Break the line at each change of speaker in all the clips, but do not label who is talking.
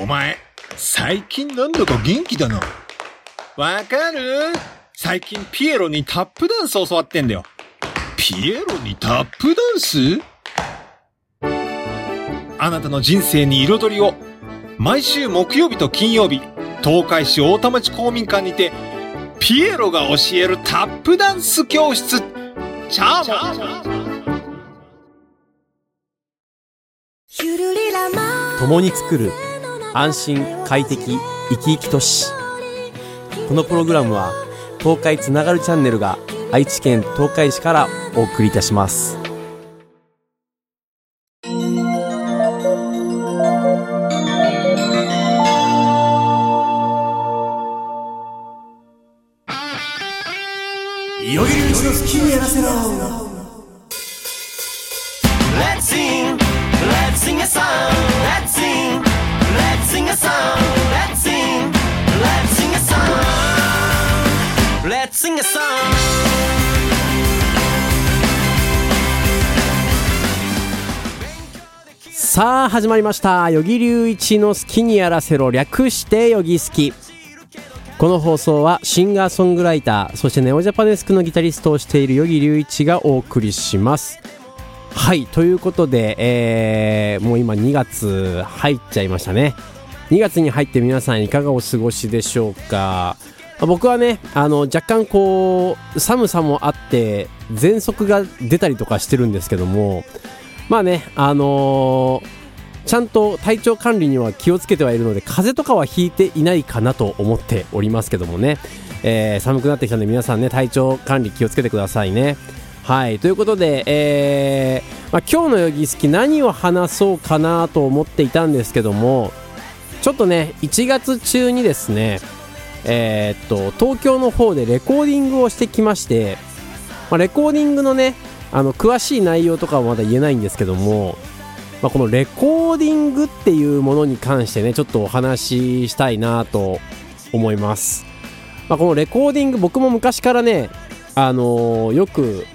お前、最近なんだか元気だな。わかる？最近ピエロにタップダンス教わってんだよ。ピエロにタップダンス？あなたの人生に彩りを。毎週木曜日と金曜日、東海市大田町公民館にて、ピエロが教えるタップダンス教室。チャーモン
共に作る安心快適生き生き都市このプログラムは東海つながるチャンネルが愛知県東海市からお送りいたします。
いよいようちの好きにやらせろ。
さあ始まりました。与木隆一の好きにやらせろ。略してよぎ好きこの放送はシンガーソングライターそしてネオジャパネスクのギタリストをしている与木隆一がお送りします。はいということで、えーもう今2月入っちゃいましたね。2月に入って皆さんいかがお過ごしでしょうか。僕はねあの若干こう寒さもあって喘息が出たりとかしてるんですけどもまあねあのーちゃんと体調管理には気をつけてはいるので風邪とかはひいていないかなと思っておりますけどもね、えー寒くなってきたので皆さんね体調管理気をつけてくださいね。はいということで、えーまあ、今日のヨギ好き何を話そうかなと思っていたんですけどもちょっとね1月中にですねえーっと東京の方でレコーディングをしてきまして、まあ、レコーディングのねあの詳しい内容とかはまだ言えないんですけども、まあ、このレコーディングっていうものに関してねちょっとお話ししたいなと思います、まあ、このレコーディング僕も昔からねあのーよく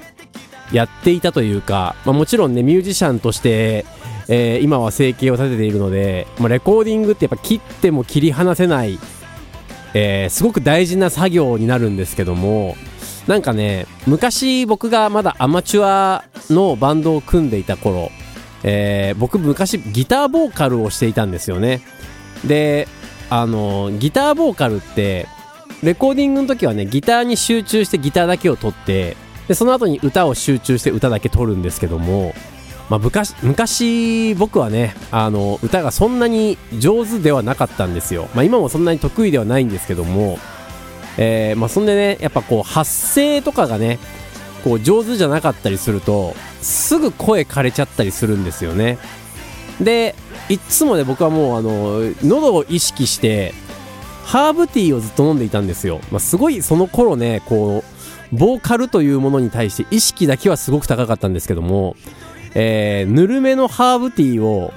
やっていたというか、まあ、もちろんねミュージシャンとして、えー今は生計を立てているので、まあ、レコーディングってやっぱ切っても切り離せない、えーすごく大事な作業になるんですけどもなんかね昔僕がまだアマチュアのバンドを組んでいた頃、えー僕昔ギターボーカルをしていたんですよね。であのギターボーカルってレコーディングの時はねギターに集中してギターだけを取ってでその後に歌を集中して歌だけ取るんですけども、まあ、昔昔僕はねあの歌がそんなに上手ではなかったんですよ、まあ、今もそんなに得意ではないんですけども、えーまあ、そんでねやっぱこう発声とかがねこう上手じゃなかったりするとすぐ声枯れちゃったりするんですよね。でいっつもね僕はもうあの喉を意識してハーブティーをずっと飲んでいたんですよ、まあ、すごいその頃ねこうボーカルというものに対して意識だけはすごく高かったんですけども、えーぬるめのハーブティーを、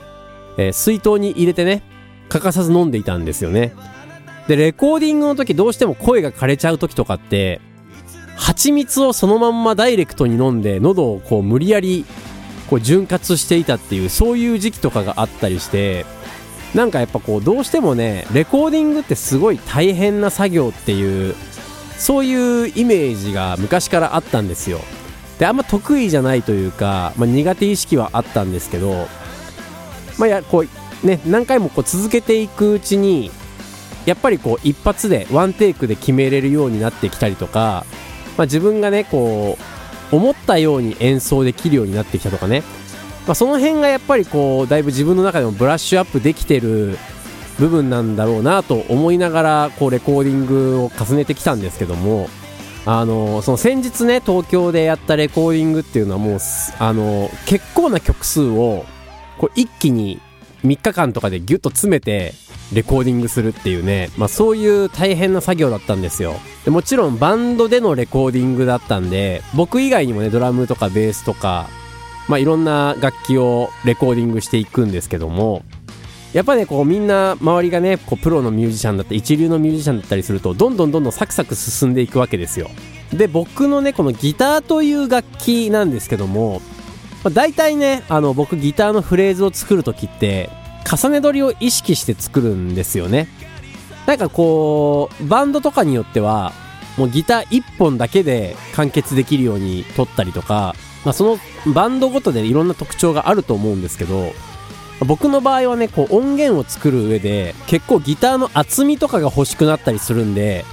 えー水筒に入れてね欠かさず飲んでいたんですよね。でレコーディングの時どうしても声が枯れちゃう時とかって蜂蜜をそのまんまダイレクトに飲んで喉をこう無理やりこう潤滑していたっていうそういう時期とかがあったりしてなんかやっぱこうどうしてもねレコーディングってすごい大変な作業っていうそういうイメージが昔からあったんですよ。であんま得意じゃないというか、まあ、苦手意識はあったんですけどまあやこうね何回もこう続けていくうちにやっぱりこう一発でワンテイクで決めれるようになってきたりとか、まあ、自分がねこう思ったように演奏できるようになってきたとかね、まあ、その辺がやっぱりこうだいぶ自分の中でもブラッシュアップできてる部分なんだろうなと思いながらこうレコーディングを重ねてきたんですけどもあのその先日ね東京でやったレコーディングっていうのはもうあの結構な曲数をこう一気に3日間とかでギュッと詰めてレコーディングするっていうね、まあ、そういう大変な作業だったんですよ。でもちろんバンドでのレコーディングだったんで僕以外にもねドラムとかベースとか、まあ、いろんな楽器をレコーディングしていくんですけどもやっぱねこうみんな周りがねこうプロのミュージシャンだった一流のミュージシャンだったりするとどんどんどんどんサクサク進んでいくわけですよ。で僕のねこのギターという楽器なんですけども、まあ、大体ねあの僕ギターのフレーズを作る時って重ね取りを意識して作るんですよね。なんかこうバンドとかによってはもうギター1本だけで完結できるように撮ったりとか、まあ、そのバンドごとでいろんな特徴があると思うんですけど僕の場合はねこう音源を作る上で結構ギターの厚みとかが欲しくなったりするんで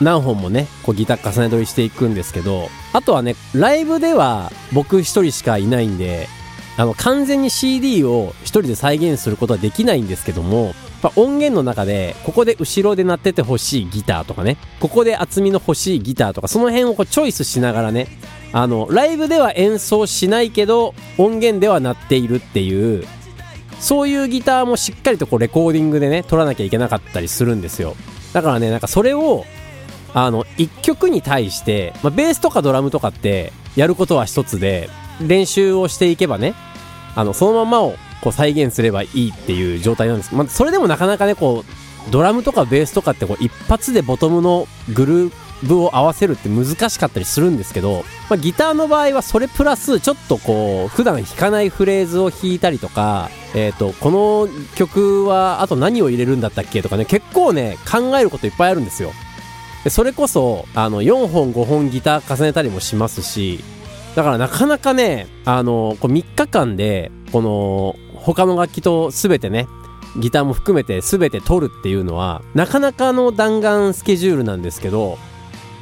何本もねこうギター重ね取りしていくんですけどあとはねライブでは僕一人しかいないんであの完全に CD を一人で再現することはできないんですけどもやっぱ音源の中でここで後ろで鳴ってて欲しいギターとかね。ここで厚みの欲しいギターとかその辺をこうチョイスしながらね。あのライブでは演奏しないけど音源では鳴っているっていうそういうギターもしっかりとこうレコーディングでね撮らなきゃいけなかったりするんですよ。だからねなんかそれをあの1曲に対して、まあ、ベースとかドラムとかってやることは一つで練習をしていけばねあのそのままをこう再現すればいいっていう状態なんです、まあ、それでもなかなかねこうドラムとかベースとかってこう一発でボトムのグルーブを合わせるって難しかったりするんですけど、まあ、ギターの場合はそれプラスちょっとこう普段弾かないフレーズを弾いたりとか、えー、とこの曲はあと何を入れるんだったっけとかね結構ね考えることいっぱいあるんですよ。でそれこそあの4本5本ギター重ねたりもしますしだからなかなかねあのこう3日間でこの他の楽器と全てねギターも含めて全て取るっていうのはなかなかの弾丸スケジュールなんですけど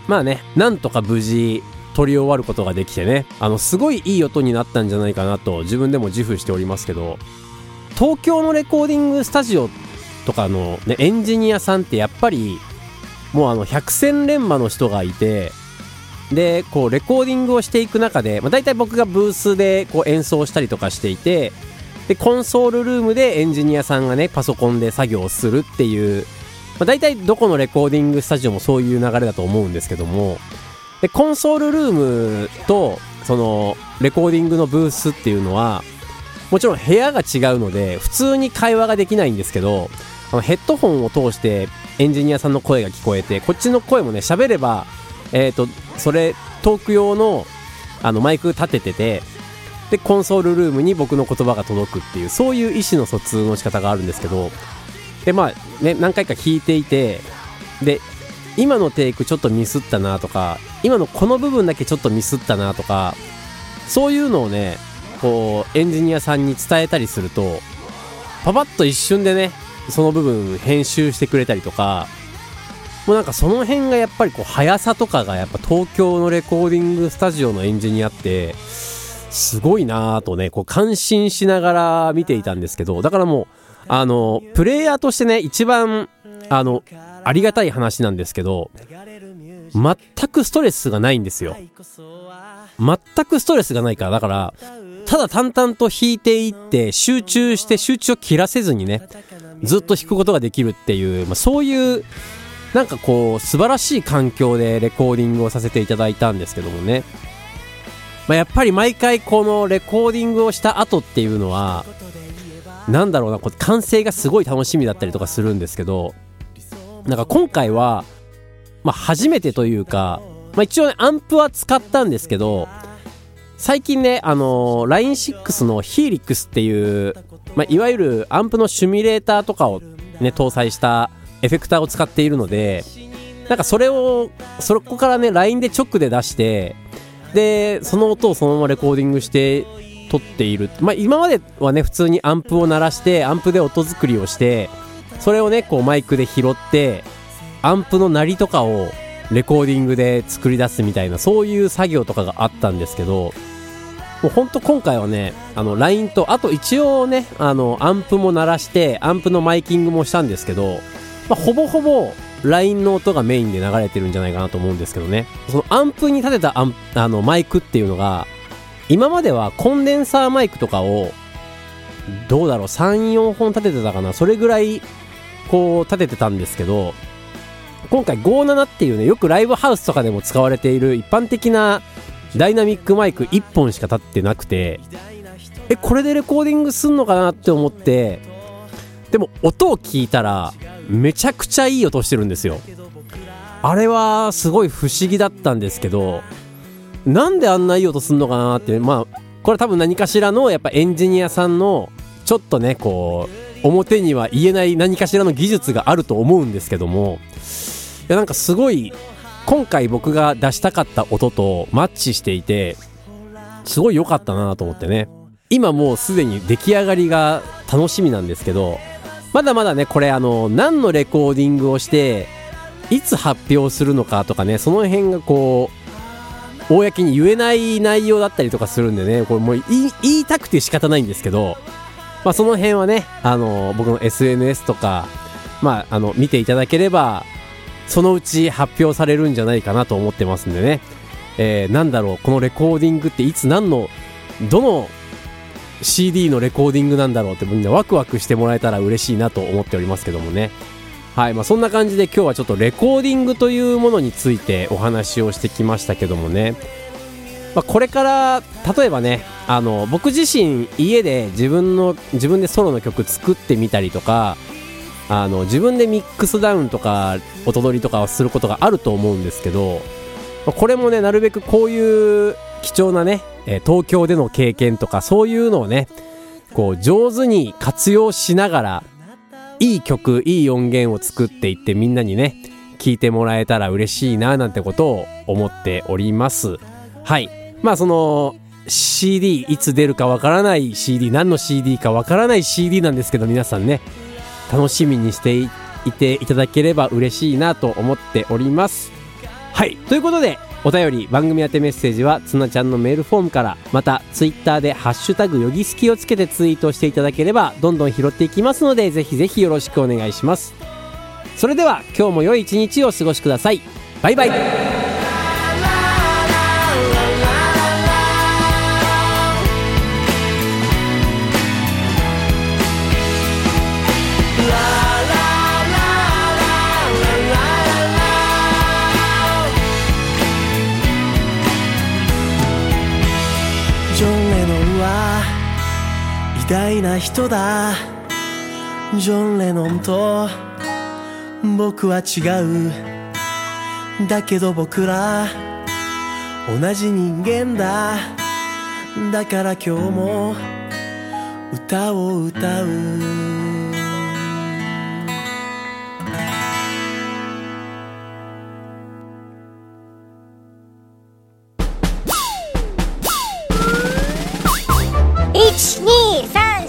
まあねなんとか無事取り終わることができてねあのすごいいい音になったんじゃないかなと自分でも自負しておりますけど東京のレコーディングスタジオとかの、ね、エンジニアさんってやっぱりもうあの百戦錬磨の人がいてでこうレコーディングをしていく中で、まあ、大体僕がブースでこう演奏したりとかしていてでコンソールルームでエンジニアさんがねパソコンで作業をするっていう、まあ、大体どこのレコーディングスタジオもそういう流れだと思うんですけどもでコンソールルームとそのレコーディングのブースっていうのはもちろん部屋が違うので普通に会話ができないんですけどあのヘッドホンを通してエンジニアさんの声が聞こえてこっちの声もね喋ればえっ、とそれトーク用のあのマイク立てててでコンソールルームに僕の言葉が届くっていうそういう意思の疎通の仕方があるんですけどでまあね何回か聞いていてで今のテイクちょっとミスったなとか今のこの部分だけちょっとミスったなとかそういうのをねこうエンジニアさんに伝えたりするとパパッと一瞬でねその部分編集してくれたりとかもうなんかその辺がやっぱりこう速さとかがやっぱ東京のレコーディングスタジオのエンジニアってすごいなぁとねこう感心しながら見ていたんですけどだからもうあのプレイヤーとしてね一番あのありがたい話なんですけど全くストレスがないんですよ。全くストレスがないから。だからただ淡々と弾いていって集中して集中を切らせずにねずっと弾くことができるっていう、まあ、そういうなんかこう素晴らしい環境でレコーディングをさせていただいたんですけどもね、まあ、やっぱり毎回このレコーディングをした後っていうのはなんだろうなこう完成がすごい楽しみだったりとかするんですけどなんか今回は、まあ、初めてというか、まあ、一応ねアンプは使ったんですけど最近ね、あのー、LINE6 の Helix っていう、まあ、いわゆるアンプのシミュレーターとかをね搭載したエフェクターを使っているのでなんかそれをそこからね LINE で直で出してでその音をそのままレコーディングして撮っている。まあ今まではね普通にアンプを鳴らしてアンプで音作りをしてそれをねこうマイクで拾ってアンプの鳴りとかをレコーディングで作り出すみたいなそういう作業とかがあったんですけどもうほんと今回はねあの LINE とあと一応ねあのアンプも鳴らしてアンプのマイキングもしたんですけどまあ、ほぼほぼ LINE の音がメインで流れてるんじゃないかなと思うんですけどね。そのアンプに立てたアンあのマイクっていうのが、今まではコンデンサーマイクとかを、どうだろう、3、4本立ててたかな。それぐらい、こう、立ててたんですけど、今回57っていうね、よくライブハウスとかでも使われている一般的なダイナミックマイク1本しか立ってなくて、え、これでレコーディングすんのかなって思って、でも音を聞いたらめちゃくちゃいい音してるんですよ。あれはすごい不思議だったんですけどなんであんないい音すんのかなってまあこれ多分何かしらのやっぱエンジニアさんのちょっとねこう表には言えない何かしらの技術があると思うんですけどもいやなんかすごい今回僕が出したかった音とマッチしていてすごい良かったなと思ってね。今もうすでに出来上がりが楽しみなんですけどまだまだねこれあの何のレコーディングをしていつ発表するのかとかねその辺がこう公に言えない内容だったりとかするんでねこれもう言いたくて仕方ないんですけどまあその辺はねあの僕の SNS とかまああの見ていただければそのうち発表されるんじゃないかなと思ってますんでね、えー、なんだろうこのレコーディングっていつ何のどの CD のレコーディングなんだろうってみんなワクワクしてもらえたら嬉しいなと思っておりますけどもね。はいまあそんな感じで今日はちょっとレコーディングというものについてお話をしてきましたけどもね。まあ、これから例えばねあの僕自身家で自分の自分でソロの曲作ってみたりとかあの自分でミックスダウンとか音取りとかをすることがあると思うんですけど、これもねなるべくこういう貴重なね、え東京での経験とかそういうのをねこう上手に活用しながらいい曲いい音源を作っていってみんなにね聞いてもらえたら嬉しいななんてことを思っております。はい。まあその CD いつ出るかわからない CD 何の CD かわからない CD なんですけど皆さんね楽しみにしていていただければ嬉しいなと思っております。はい。ということでお便り番組宛てメッセージはつなちゃんのメールフォームからまたツイッターで「ハッシュタグよぎすき」をつけてツイートしていただければどんどん拾っていきますのでぜひぜひよろしくお願いします。それでは今日も良い一日をお過ごしください。バイバイ。
な人だ。ジョン・レノンと僕は違う。だけど僕ら同じ人間だ。だから今日も歌を歌う。
123